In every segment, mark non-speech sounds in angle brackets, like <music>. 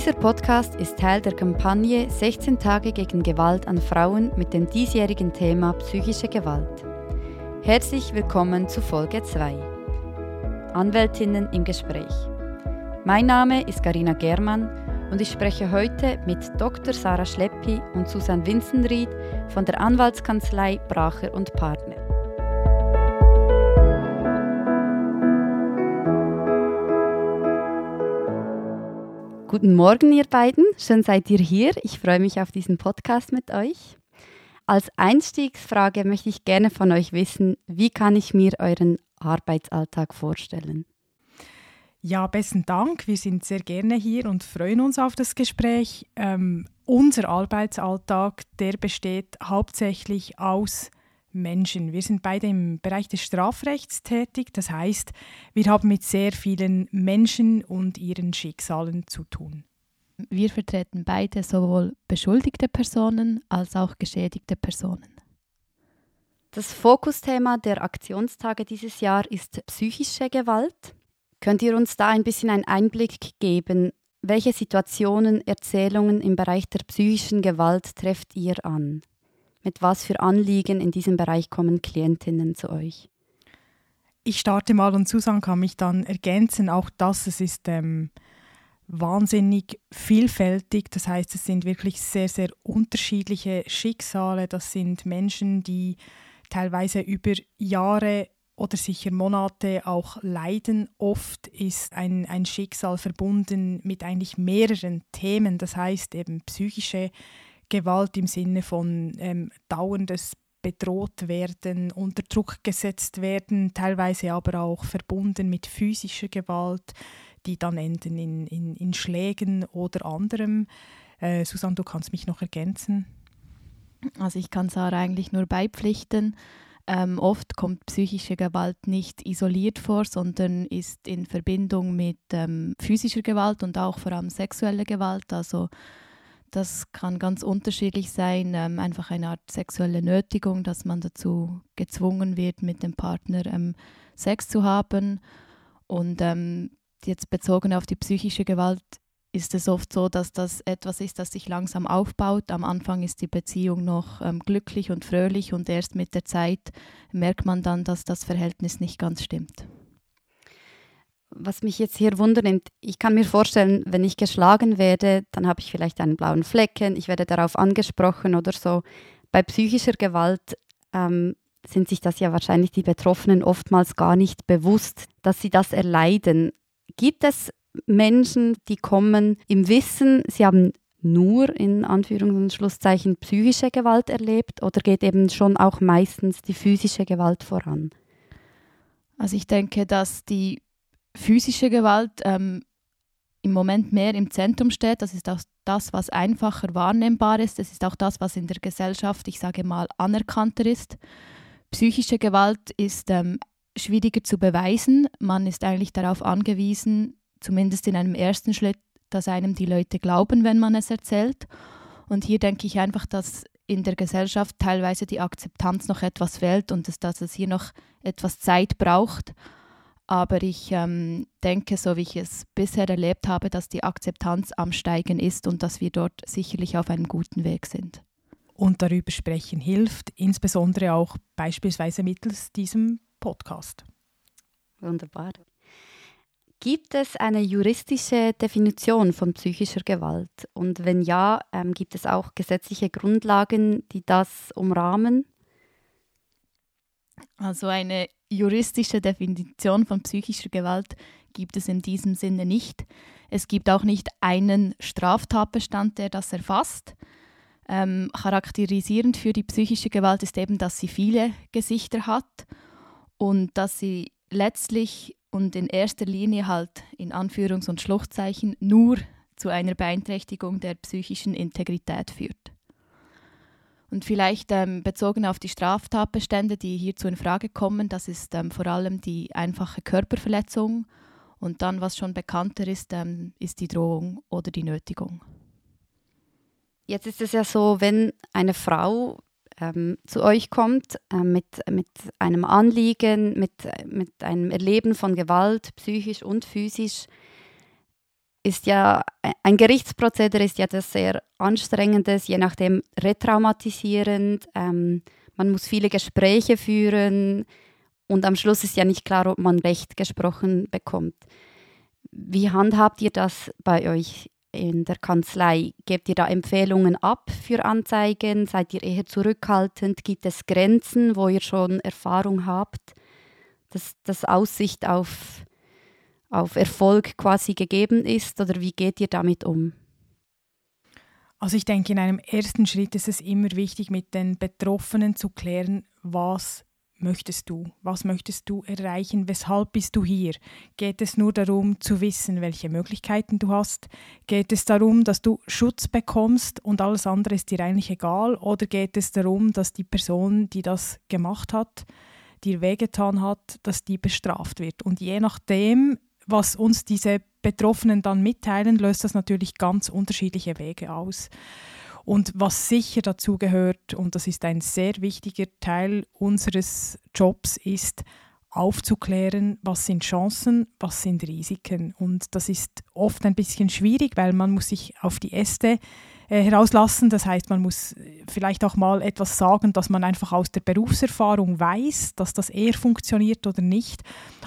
Dieser Podcast ist Teil der Kampagne 16 Tage gegen Gewalt an Frauen mit dem diesjährigen Thema psychische Gewalt. Herzlich willkommen zu Folge 2. Anwältinnen im Gespräch. Mein Name ist Karina Germann und ich spreche heute mit Dr. Sarah Schleppi und Susan Winzenried von der Anwaltskanzlei Bracher und Partner. Guten Morgen, ihr beiden. Schön seid ihr hier. Ich freue mich auf diesen Podcast mit euch. Als Einstiegsfrage möchte ich gerne von euch wissen, wie kann ich mir euren Arbeitsalltag vorstellen? Ja, besten Dank. Wir sind sehr gerne hier und freuen uns auf das Gespräch. Ähm, unser Arbeitsalltag, der besteht hauptsächlich aus Menschen. Wir sind beide im Bereich des Strafrechts tätig. Das heißt, wir haben mit sehr vielen Menschen und ihren Schicksalen zu tun. Wir vertreten beide sowohl beschuldigte Personen als auch geschädigte Personen. Das Fokusthema der Aktionstage dieses Jahr ist psychische Gewalt. Könnt ihr uns da ein bisschen einen Einblick geben? Welche Situationen, Erzählungen im Bereich der psychischen Gewalt trefft ihr an? Mit was für Anliegen in diesem Bereich kommen Klientinnen zu euch? Ich starte mal und Susan kann mich dann ergänzen. Auch das, es ist ähm, wahnsinnig vielfältig. Das heißt, es sind wirklich sehr, sehr unterschiedliche Schicksale. Das sind Menschen, die teilweise über Jahre oder sicher Monate auch leiden. Oft ist ein, ein Schicksal verbunden mit eigentlich mehreren Themen. Das heißt eben psychische Gewalt im Sinne von ähm, dauerndes bedroht werden, unter Druck gesetzt werden, teilweise aber auch verbunden mit physischer Gewalt, die dann enden in, in, in Schlägen oder anderem. Äh, Susanne, du kannst mich noch ergänzen. Also ich kann Sarah eigentlich nur beipflichten. Ähm, oft kommt psychische Gewalt nicht isoliert vor, sondern ist in Verbindung mit ähm, physischer Gewalt und auch vor allem sexueller Gewalt. Also das kann ganz unterschiedlich sein, ähm, einfach eine Art sexuelle Nötigung, dass man dazu gezwungen wird, mit dem Partner ähm, Sex zu haben. Und ähm, jetzt bezogen auf die psychische Gewalt ist es oft so, dass das etwas ist, das sich langsam aufbaut. Am Anfang ist die Beziehung noch ähm, glücklich und fröhlich und erst mit der Zeit merkt man dann, dass das Verhältnis nicht ganz stimmt was mich jetzt hier wundert, ich kann mir vorstellen, wenn ich geschlagen werde, dann habe ich vielleicht einen blauen Flecken, ich werde darauf angesprochen oder so. Bei psychischer Gewalt ähm, sind sich das ja wahrscheinlich die Betroffenen oftmals gar nicht bewusst, dass sie das erleiden. Gibt es Menschen, die kommen im Wissen, sie haben nur in Anführungs- und Schlusszeichen psychische Gewalt erlebt oder geht eben schon auch meistens die physische Gewalt voran? Also ich denke, dass die physische Gewalt ähm, im Moment mehr im Zentrum steht. Das ist auch das, was einfacher wahrnehmbar ist. Das ist auch das, was in der Gesellschaft, ich sage mal, anerkannter ist. Psychische Gewalt ist ähm, schwieriger zu beweisen. Man ist eigentlich darauf angewiesen, zumindest in einem ersten Schritt, dass einem die Leute glauben, wenn man es erzählt. Und hier denke ich einfach, dass in der Gesellschaft teilweise die Akzeptanz noch etwas fehlt und dass es hier noch etwas Zeit braucht. Aber ich ähm, denke, so wie ich es bisher erlebt habe, dass die Akzeptanz am Steigen ist und dass wir dort sicherlich auf einem guten Weg sind. Und darüber sprechen hilft, insbesondere auch beispielsweise mittels diesem Podcast. Wunderbar. Gibt es eine juristische Definition von psychischer Gewalt? Und wenn ja, ähm, gibt es auch gesetzliche Grundlagen, die das umrahmen? Also eine juristische Definition von psychischer Gewalt gibt es in diesem Sinne nicht. Es gibt auch nicht einen Straftatbestand, der das erfasst. Ähm, charakterisierend für die psychische Gewalt ist eben, dass sie viele Gesichter hat und dass sie letztlich und in erster Linie halt in Anführungs- und Schluchtzeichen nur zu einer Beeinträchtigung der psychischen Integrität führt. Und vielleicht ähm, bezogen auf die Straftatbestände, die hierzu in Frage kommen, das ist ähm, vor allem die einfache Körperverletzung und dann, was schon bekannter ist, ähm, ist die Drohung oder die Nötigung. Jetzt ist es ja so, wenn eine Frau ähm, zu euch kommt äh, mit, mit einem Anliegen, mit, mit einem Erleben von Gewalt, psychisch und physisch, ist ja, ein Gerichtsprozedere ist ja das sehr anstrengendes, je nachdem retraumatisierend. Ähm, man muss viele Gespräche führen und am Schluss ist ja nicht klar, ob man Recht gesprochen bekommt. Wie handhabt ihr das bei euch in der Kanzlei? Gebt ihr da Empfehlungen ab für Anzeigen? Seid ihr eher zurückhaltend? Gibt es Grenzen, wo ihr schon Erfahrung habt, dass das Aussicht auf auf Erfolg quasi gegeben ist oder wie geht ihr damit um? Also ich denke, in einem ersten Schritt ist es immer wichtig, mit den Betroffenen zu klären, was möchtest du? Was möchtest du erreichen? Weshalb bist du hier? Geht es nur darum zu wissen, welche Möglichkeiten du hast? Geht es darum, dass du Schutz bekommst und alles andere ist dir eigentlich egal? Oder geht es darum, dass die Person, die das gemacht hat, dir wehgetan hat, dass die bestraft wird? Und je nachdem was uns diese Betroffenen dann mitteilen, löst das natürlich ganz unterschiedliche Wege aus. Und was sicher dazu gehört, und das ist ein sehr wichtiger Teil unseres Jobs, ist aufzuklären, was sind Chancen, was sind Risiken. Und das ist oft ein bisschen schwierig, weil man muss sich auf die Äste äh, herauslassen. Das heißt, man muss äh, vielleicht auch mal etwas sagen, dass man einfach aus der Berufserfahrung weiß, dass das eher funktioniert oder nicht.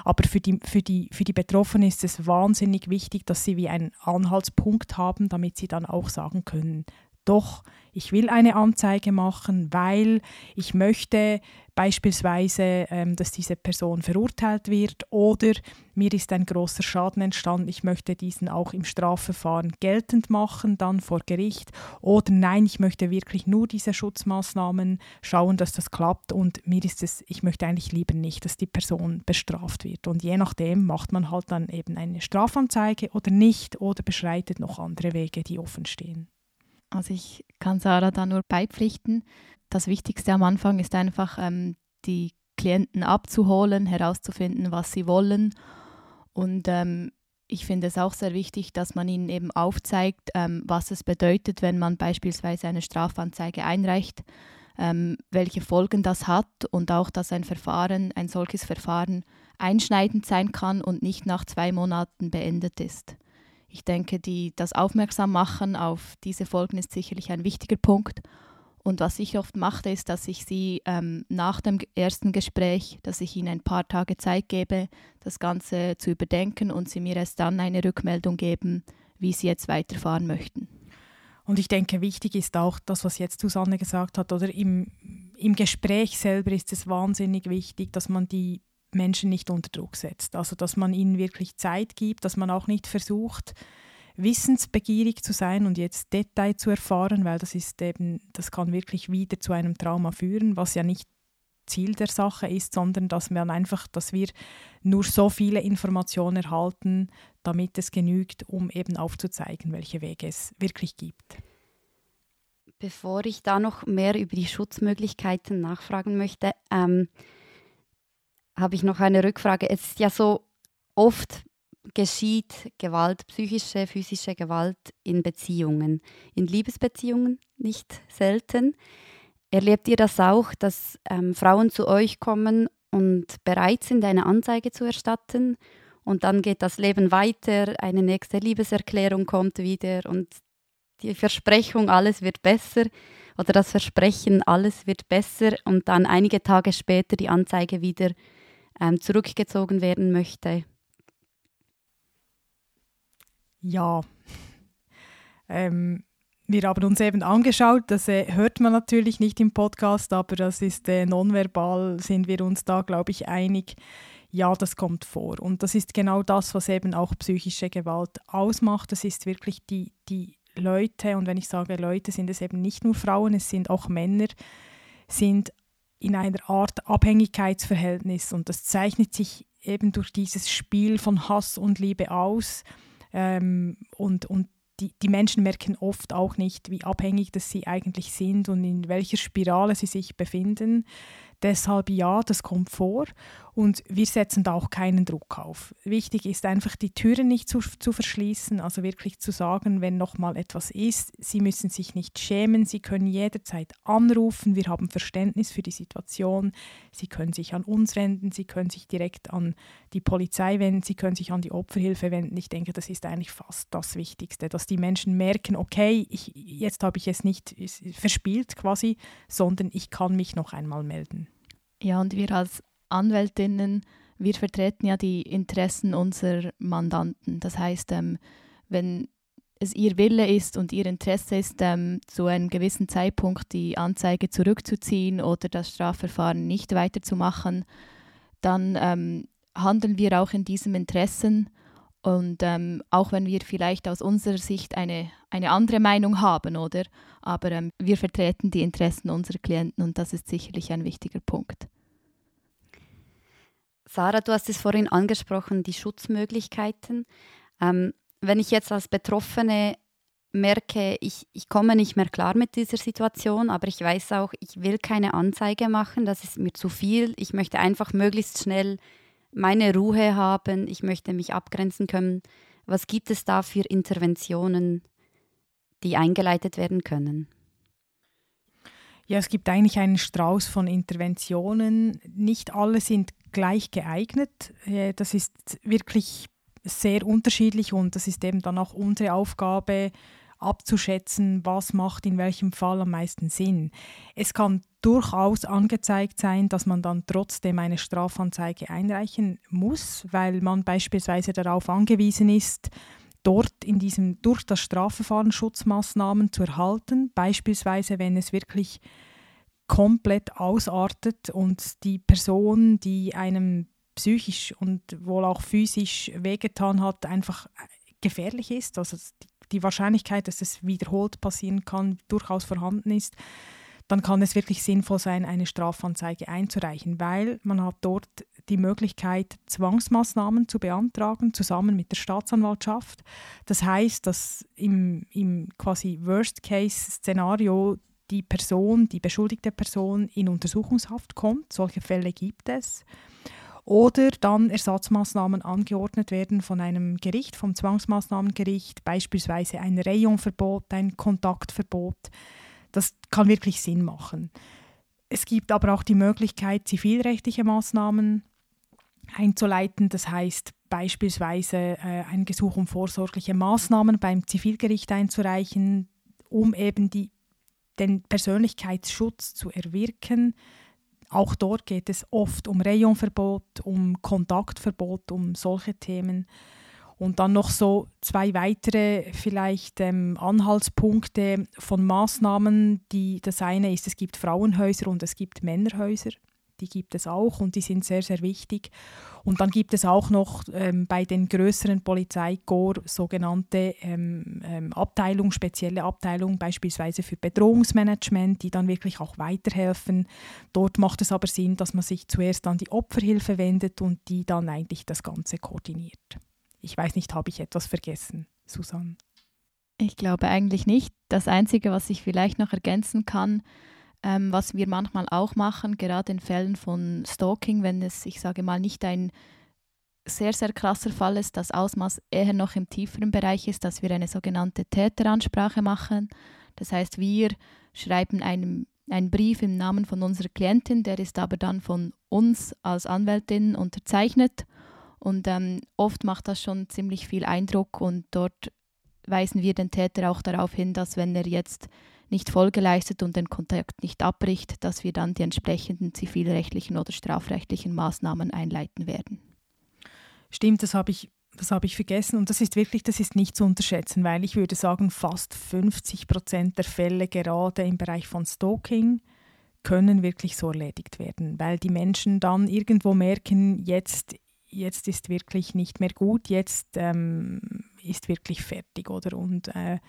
Aber für die, für die, für die Betroffenen ist es wahnsinnig wichtig, dass sie wie einen Anhaltspunkt haben, damit sie dann auch sagen können, doch, ich will eine Anzeige machen, weil ich möchte beispielsweise, ähm, dass diese Person verurteilt wird oder mir ist ein großer Schaden entstanden, ich möchte diesen auch im Strafverfahren geltend machen, dann vor Gericht oder nein, ich möchte wirklich nur diese Schutzmaßnahmen schauen, dass das klappt und mir ist es, ich möchte eigentlich lieber nicht, dass die Person bestraft wird und je nachdem macht man halt dann eben eine Strafanzeige oder nicht oder beschreitet noch andere Wege, die offen stehen. Also ich kann Sarah da nur beipflichten. Das Wichtigste am Anfang ist einfach, ähm, die Klienten abzuholen, herauszufinden, was sie wollen. Und ähm, ich finde es auch sehr wichtig, dass man ihnen eben aufzeigt, ähm, was es bedeutet, wenn man beispielsweise eine Strafanzeige einreicht, ähm, welche Folgen das hat und auch, dass ein Verfahren, ein solches Verfahren einschneidend sein kann und nicht nach zwei Monaten beendet ist. Ich denke, die, das Aufmerksammachen auf diese Folgen ist sicherlich ein wichtiger Punkt. Und was ich oft mache, ist, dass ich sie ähm, nach dem ersten Gespräch, dass ich ihnen ein paar Tage Zeit gebe, das Ganze zu überdenken und sie mir erst dann eine Rückmeldung geben, wie sie jetzt weiterfahren möchten. Und ich denke, wichtig ist auch das, was jetzt Susanne gesagt hat, oder im, im Gespräch selber ist es wahnsinnig wichtig, dass man die Menschen nicht unter Druck setzt. Also dass man ihnen wirklich Zeit gibt, dass man auch nicht versucht, wissensbegierig zu sein und jetzt Detail zu erfahren, weil das ist eben, das kann wirklich wieder zu einem Trauma führen, was ja nicht Ziel der Sache ist, sondern dass man einfach, dass wir nur so viele Informationen erhalten, damit es genügt, um eben aufzuzeigen, welche Wege es wirklich gibt. Bevor ich da noch mehr über die Schutzmöglichkeiten nachfragen möchte, ähm, habe ich noch eine Rückfrage. Es ist ja so, oft geschieht Gewalt, psychische, physische Gewalt in Beziehungen, in Liebesbeziehungen nicht selten. Erlebt ihr das auch, dass ähm, Frauen zu euch kommen und bereit sind, eine Anzeige zu erstatten? Und dann geht das Leben weiter, eine nächste Liebeserklärung kommt wieder und die Versprechung, alles wird besser oder das Versprechen, alles wird besser und dann einige Tage später die Anzeige wieder ähm, zurückgezogen werden möchte? Ja. Ähm, wir haben uns eben angeschaut, das äh, hört man natürlich nicht im Podcast, aber das ist äh, nonverbal, sind wir uns da, glaube ich, einig. Ja, das kommt vor. Und das ist genau das, was eben auch psychische Gewalt ausmacht. Das ist wirklich die, die Leute, und wenn ich sage Leute, sind es eben nicht nur Frauen, es sind auch Männer, sind in einer Art Abhängigkeitsverhältnis und das zeichnet sich eben durch dieses Spiel von Hass und Liebe aus ähm, und, und die, die Menschen merken oft auch nicht, wie abhängig das sie eigentlich sind und in welcher Spirale sie sich befinden. Deshalb ja, das kommt vor und wir setzen da auch keinen Druck auf. Wichtig ist einfach, die Türen nicht zu, zu verschließen, also wirklich zu sagen, wenn noch mal etwas ist, Sie müssen sich nicht schämen, Sie können jederzeit anrufen, wir haben Verständnis für die Situation, Sie können sich an uns wenden, Sie können sich direkt an die Polizei wenden, Sie können sich an die Opferhilfe wenden. Ich denke, das ist eigentlich fast das Wichtigste, dass die Menschen merken, okay, ich, jetzt habe ich es nicht verspielt quasi, sondern ich kann mich noch einmal melden. Ja, und wir als Anwältinnen, wir vertreten ja die Interessen unserer Mandanten. Das heißt, ähm, wenn es ihr Wille ist und ihr Interesse ist, ähm, zu einem gewissen Zeitpunkt die Anzeige zurückzuziehen oder das Strafverfahren nicht weiterzumachen, dann ähm, handeln wir auch in diesem Interessen. Und ähm, auch wenn wir vielleicht aus unserer Sicht eine, eine andere Meinung haben, oder? Aber ähm, wir vertreten die Interessen unserer Klienten und das ist sicherlich ein wichtiger Punkt. Sarah, du hast es vorhin angesprochen, die Schutzmöglichkeiten. Ähm, wenn ich jetzt als Betroffene merke, ich, ich komme nicht mehr klar mit dieser Situation, aber ich weiß auch, ich will keine Anzeige machen, das ist mir zu viel. Ich möchte einfach möglichst schnell meine Ruhe haben, ich möchte mich abgrenzen können. Was gibt es da für Interventionen, die eingeleitet werden können? Ja, es gibt eigentlich einen Strauß von Interventionen. Nicht alle sind gleich geeignet. Äh, das ist wirklich sehr unterschiedlich und das ist eben dann auch unsere Aufgabe, abzuschätzen, was macht in welchem Fall am meisten Sinn. Es kann durchaus angezeigt sein, dass man dann trotzdem eine Strafanzeige einreichen muss, weil man beispielsweise darauf angewiesen ist, dort in diesem durch das Strafverfahren Schutzmaßnahmen zu erhalten, beispielsweise wenn es wirklich komplett ausartet und die Person, die einem psychisch und wohl auch physisch wehgetan hat, einfach gefährlich ist, also die Wahrscheinlichkeit, dass es wiederholt passieren kann, durchaus vorhanden ist, dann kann es wirklich sinnvoll sein, eine Strafanzeige einzureichen, weil man hat dort die Möglichkeit, Zwangsmaßnahmen zu beantragen, zusammen mit der Staatsanwaltschaft. Das heißt, dass im, im quasi Worst-Case-Szenario die Person, die beschuldigte Person in Untersuchungshaft kommt. Solche Fälle gibt es. Oder dann Ersatzmaßnahmen angeordnet werden von einem Gericht, vom Zwangsmaßnahmengericht, beispielsweise ein Rayonverbot, ein Kontaktverbot. Das kann wirklich Sinn machen. Es gibt aber auch die Möglichkeit, zivilrechtliche Maßnahmen einzuleiten. Das heißt beispielsweise äh, ein Gesuch um vorsorgliche Maßnahmen beim Zivilgericht einzureichen, um eben die den Persönlichkeitsschutz zu erwirken. Auch dort geht es oft um Rayonverbot, um Kontaktverbot, um solche Themen. Und dann noch so zwei weitere vielleicht ähm, Anhaltspunkte von Maßnahmen. Die, das eine ist, es gibt Frauenhäuser und es gibt Männerhäuser die gibt es auch und die sind sehr, sehr wichtig. Und dann gibt es auch noch ähm, bei den größeren Polizeikorps sogenannte ähm, ähm, Abteilungen, spezielle Abteilungen, beispielsweise für Bedrohungsmanagement, die dann wirklich auch weiterhelfen. Dort macht es aber Sinn, dass man sich zuerst an die Opferhilfe wendet und die dann eigentlich das Ganze koordiniert. Ich weiß nicht, habe ich etwas vergessen, Susanne? Ich glaube eigentlich nicht. Das Einzige, was ich vielleicht noch ergänzen kann, ähm, was wir manchmal auch machen, gerade in Fällen von Stalking, wenn es, ich sage mal, nicht ein sehr, sehr krasser Fall ist, das Ausmaß eher noch im tieferen Bereich ist, dass wir eine sogenannte Täteransprache machen. Das heißt, wir schreiben einem einen Brief im Namen von unserer Klientin, der ist aber dann von uns als Anwältin unterzeichnet. Und ähm, oft macht das schon ziemlich viel Eindruck und dort weisen wir den Täter auch darauf hin, dass wenn er jetzt nicht Folge leistet und den Kontakt nicht abbricht, dass wir dann die entsprechenden zivilrechtlichen oder strafrechtlichen Maßnahmen einleiten werden. Stimmt, das habe ich, das habe ich vergessen und das ist wirklich, das ist nicht zu unterschätzen, weil ich würde sagen, fast 50 Prozent der Fälle gerade im Bereich von Stalking können wirklich so erledigt werden, weil die Menschen dann irgendwo merken, jetzt, jetzt ist wirklich nicht mehr gut, jetzt ähm, ist wirklich fertig, oder? Und äh,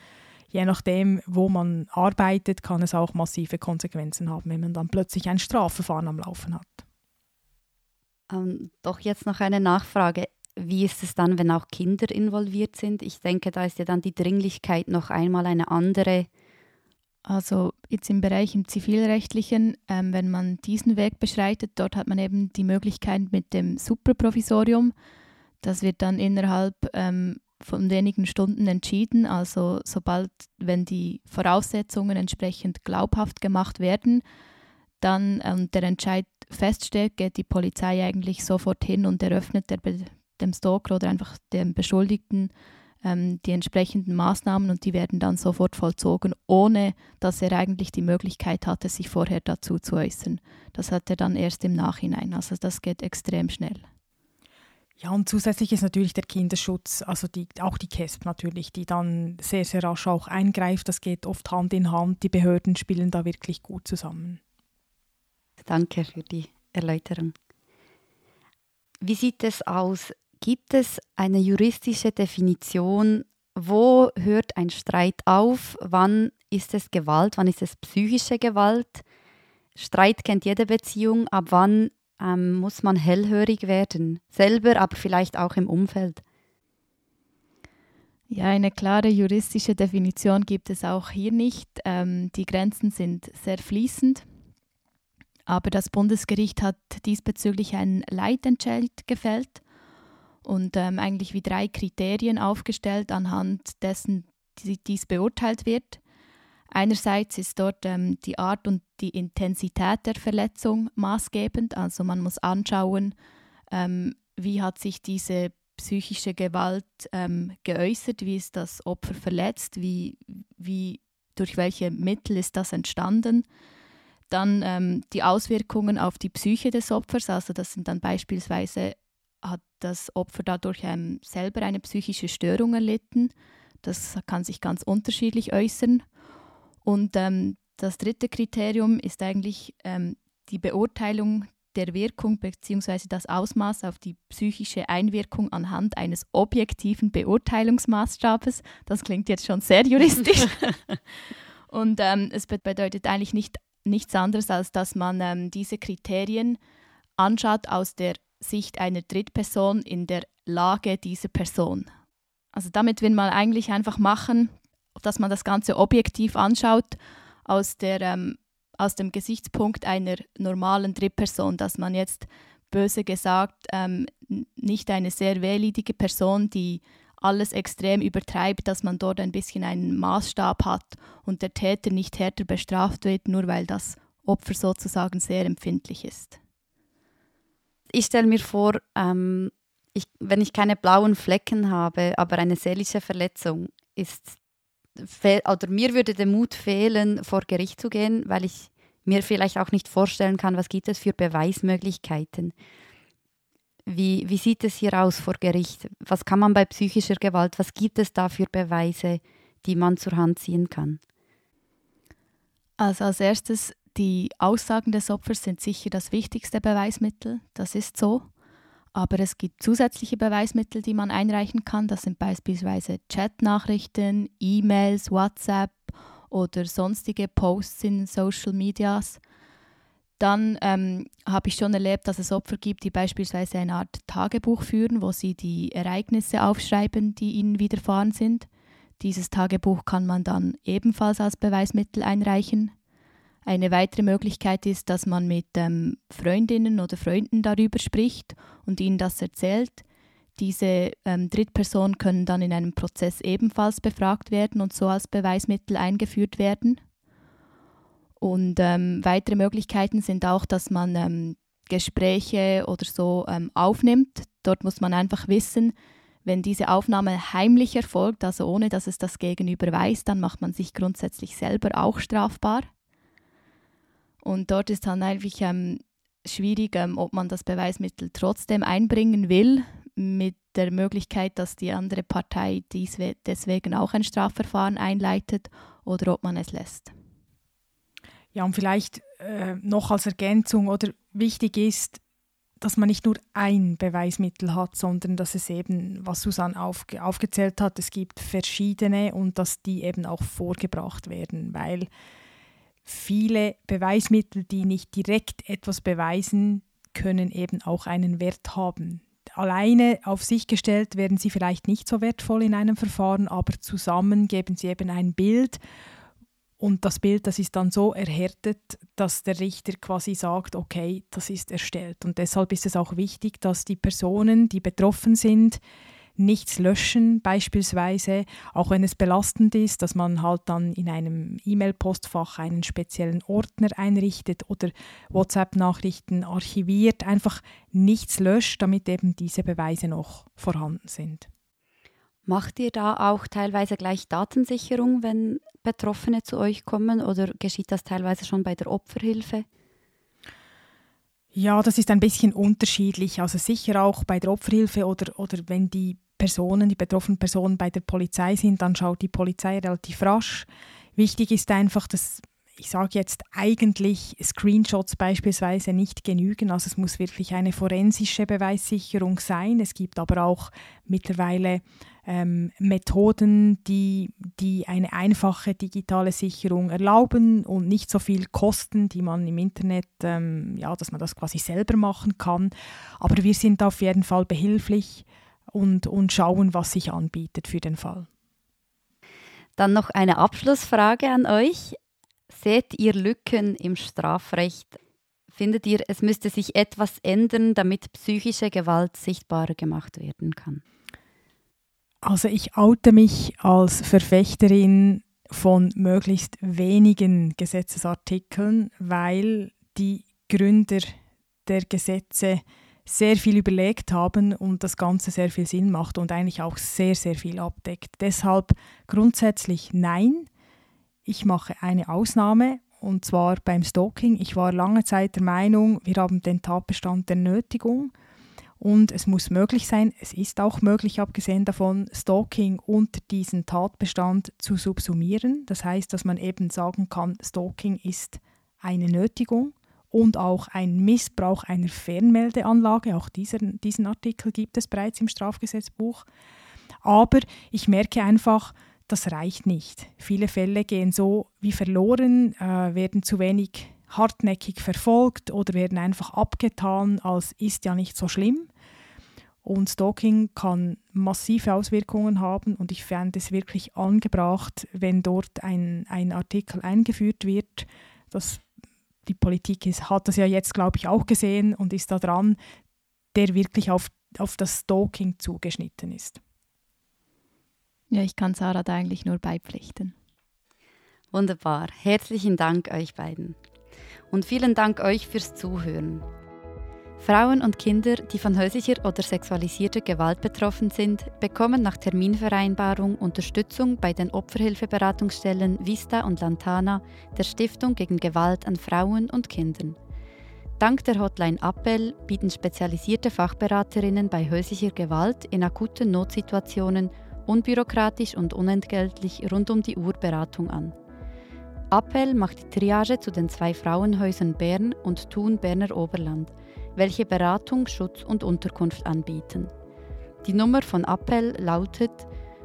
je nachdem, wo man arbeitet, kann es auch massive Konsequenzen haben, wenn man dann plötzlich ein Strafverfahren am Laufen hat. Ähm, doch jetzt noch eine Nachfrage. Wie ist es dann, wenn auch Kinder involviert sind? Ich denke, da ist ja dann die Dringlichkeit noch einmal eine andere Also jetzt im Bereich im zivilrechtlichen, ähm, wenn man diesen Weg beschreitet, dort hat man eben die Möglichkeit mit dem Superprovisorium. Das wird dann innerhalb ähm, von wenigen Stunden entschieden. Also sobald, wenn die Voraussetzungen entsprechend glaubhaft gemacht werden, dann ähm, der Entscheid feststeht, geht die Polizei eigentlich sofort hin und eröffnet der, dem Stalker oder einfach dem Beschuldigten ähm, die entsprechenden Maßnahmen und die werden dann sofort vollzogen, ohne dass er eigentlich die Möglichkeit hatte, sich vorher dazu zu äußern. Das hat er dann erst im Nachhinein. Also das geht extrem schnell. Ja, und zusätzlich ist natürlich der Kinderschutz, also die, auch die KESP natürlich, die dann sehr, sehr rasch auch eingreift. Das geht oft Hand in Hand. Die Behörden spielen da wirklich gut zusammen. Danke für die Erläuterung. Wie sieht es aus? Gibt es eine juristische Definition, wo hört ein Streit auf? Wann ist es Gewalt? Wann ist es psychische Gewalt? Streit kennt jede Beziehung. Ab wann ähm, muss man hellhörig werden? Selber, aber vielleicht auch im Umfeld. Ja, eine klare juristische Definition gibt es auch hier nicht. Ähm, die Grenzen sind sehr fließend. Aber das Bundesgericht hat diesbezüglich einen Leitentscheid gefällt und ähm, eigentlich wie drei Kriterien aufgestellt, anhand dessen dies beurteilt wird. Einerseits ist dort ähm, die Art und die Intensität der Verletzung maßgebend, also man muss anschauen, ähm, wie hat sich diese psychische Gewalt ähm, geäußert, wie ist das Opfer verletzt, wie, wie, durch welche Mittel ist das entstanden. Dann ähm, die Auswirkungen auf die Psyche des Opfers, also das sind dann beispielsweise hat das Opfer dadurch ähm, selber eine psychische Störung erlitten. Das kann sich ganz unterschiedlich äußern. Und ähm, das dritte Kriterium ist eigentlich ähm, die Beurteilung der Wirkung bzw. das Ausmaß auf die psychische Einwirkung anhand eines objektiven Beurteilungsmaßstabes. Das klingt jetzt schon sehr juristisch. <laughs> Und ähm, es bedeutet eigentlich nicht, nichts anderes, als dass man ähm, diese Kriterien anschaut aus der Sicht einer Drittperson in der Lage dieser Person. Also damit will man eigentlich einfach machen, dass man das Ganze objektiv anschaut aus, der, ähm, aus dem Gesichtspunkt einer normalen Drittperson, dass man jetzt böse gesagt ähm, nicht eine sehr wehleidige Person, die alles extrem übertreibt, dass man dort ein bisschen einen Maßstab hat und der Täter nicht härter bestraft wird, nur weil das Opfer sozusagen sehr empfindlich ist. Ich stelle mir vor, ähm, ich, wenn ich keine blauen Flecken habe, aber eine seelische Verletzung ist, oder mir würde der Mut fehlen, vor Gericht zu gehen, weil ich mir vielleicht auch nicht vorstellen kann, was gibt es für Beweismöglichkeiten. Wie, wie sieht es hier aus vor Gericht? Was kann man bei psychischer Gewalt, was gibt es da für Beweise, die man zur Hand ziehen kann? Also als erstes die Aussagen des Opfers sind sicher das wichtigste Beweismittel, das ist so. Aber es gibt zusätzliche Beweismittel, die man einreichen kann. Das sind beispielsweise Chatnachrichten, E-Mails, WhatsApp oder sonstige Posts in Social Medias. Dann ähm, habe ich schon erlebt, dass es Opfer gibt, die beispielsweise eine Art Tagebuch führen, wo sie die Ereignisse aufschreiben, die ihnen widerfahren sind. Dieses Tagebuch kann man dann ebenfalls als Beweismittel einreichen. Eine weitere Möglichkeit ist, dass man mit ähm, Freundinnen oder Freunden darüber spricht und ihnen das erzählt. Diese ähm, Drittpersonen können dann in einem Prozess ebenfalls befragt werden und so als Beweismittel eingeführt werden. Und ähm, weitere Möglichkeiten sind auch, dass man ähm, Gespräche oder so ähm, aufnimmt. Dort muss man einfach wissen, wenn diese Aufnahme heimlich erfolgt, also ohne dass es das Gegenüber weiß, dann macht man sich grundsätzlich selber auch strafbar. Und dort ist dann eigentlich ähm, schwierig, ähm, ob man das Beweismittel trotzdem einbringen will, mit der Möglichkeit, dass die andere Partei dies deswegen auch ein Strafverfahren einleitet oder ob man es lässt. Ja, und vielleicht äh, noch als Ergänzung oder wichtig ist, dass man nicht nur ein Beweismittel hat, sondern dass es eben, was Susanne aufge aufgezählt hat, es gibt verschiedene und dass die eben auch vorgebracht werden, weil viele Beweismittel, die nicht direkt etwas beweisen, können eben auch einen Wert haben. Alleine auf sich gestellt werden sie vielleicht nicht so wertvoll in einem Verfahren, aber zusammen geben sie eben ein Bild Und das Bild, das ist dann so erhärtet, dass der Richter quasi sagt, okay, das ist erstellt. Und deshalb ist es auch wichtig, dass die Personen, die betroffen sind, nichts löschen beispielsweise, auch wenn es belastend ist, dass man halt dann in einem E-Mail-Postfach einen speziellen Ordner einrichtet oder WhatsApp-Nachrichten archiviert, einfach nichts löscht, damit eben diese Beweise noch vorhanden sind. Macht ihr da auch teilweise gleich Datensicherung, wenn Betroffene zu euch kommen oder geschieht das teilweise schon bei der Opferhilfe? Ja, das ist ein bisschen unterschiedlich. Also sicher auch bei der Opferhilfe oder, oder wenn die Personen, die betroffenen Personen bei der Polizei sind, dann schaut die Polizei relativ rasch. Wichtig ist einfach, dass ich sage jetzt eigentlich Screenshots beispielsweise nicht genügen. Also es muss wirklich eine forensische Beweissicherung sein. Es gibt aber auch mittlerweile ähm, Methoden, die, die eine einfache digitale Sicherung erlauben und nicht so viel kosten, die man im Internet, ähm, ja, dass man das quasi selber machen kann. Aber wir sind auf jeden Fall behilflich und, und schauen, was sich anbietet für den Fall. Dann noch eine Abschlussfrage an euch. Seht ihr Lücken im Strafrecht? Findet ihr, es müsste sich etwas ändern, damit psychische Gewalt sichtbarer gemacht werden kann? Also ich oute mich als Verfechterin von möglichst wenigen Gesetzesartikeln, weil die Gründer der Gesetze sehr viel überlegt haben und das Ganze sehr viel Sinn macht und eigentlich auch sehr, sehr viel abdeckt. Deshalb grundsätzlich nein. Ich mache eine Ausnahme und zwar beim Stalking. Ich war lange Zeit der Meinung, wir haben den Tatbestand der Nötigung und es muss möglich sein, es ist auch möglich, abgesehen davon, Stalking unter diesen Tatbestand zu subsumieren. Das heißt, dass man eben sagen kann, Stalking ist eine Nötigung und auch ein Missbrauch einer Fernmeldeanlage. Auch dieser, diesen Artikel gibt es bereits im Strafgesetzbuch. Aber ich merke einfach, das reicht nicht. Viele Fälle gehen so wie verloren, äh, werden zu wenig hartnäckig verfolgt oder werden einfach abgetan, als ist ja nicht so schlimm. Und Stalking kann massive Auswirkungen haben und ich fände es wirklich angebracht, wenn dort ein, ein Artikel eingeführt wird. Das, die Politik ist, hat das ja jetzt, glaube ich, auch gesehen und ist da dran, der wirklich auf, auf das Stalking zugeschnitten ist. Ja, ich kann Sarah da eigentlich nur beipflichten. Wunderbar. Herzlichen Dank euch beiden. Und vielen Dank euch fürs Zuhören. Frauen und Kinder, die von häuslicher oder sexualisierter Gewalt betroffen sind, bekommen nach Terminvereinbarung Unterstützung bei den Opferhilfeberatungsstellen Vista und Lantana der Stiftung gegen Gewalt an Frauen und Kindern. Dank der Hotline Appell bieten spezialisierte Fachberaterinnen bei häuslicher Gewalt in akuten Notsituationen unbürokratisch und unentgeltlich rund um die Uhr Beratung an. Appell macht die Triage zu den zwei Frauenhäusern Bern und Thun Berner Oberland – welche Beratung, Schutz und Unterkunft anbieten. Die Nummer von Appell lautet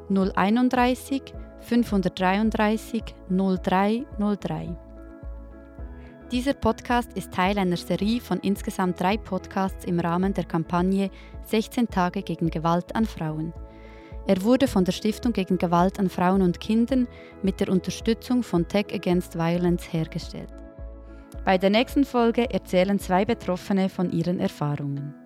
031 533 0303. Dieser Podcast ist Teil einer Serie von insgesamt drei Podcasts im Rahmen der Kampagne 16 Tage gegen Gewalt an Frauen. Er wurde von der Stiftung gegen Gewalt an Frauen und Kindern mit der Unterstützung von Tech Against Violence hergestellt. Bei der nächsten Folge erzählen zwei Betroffene von ihren Erfahrungen.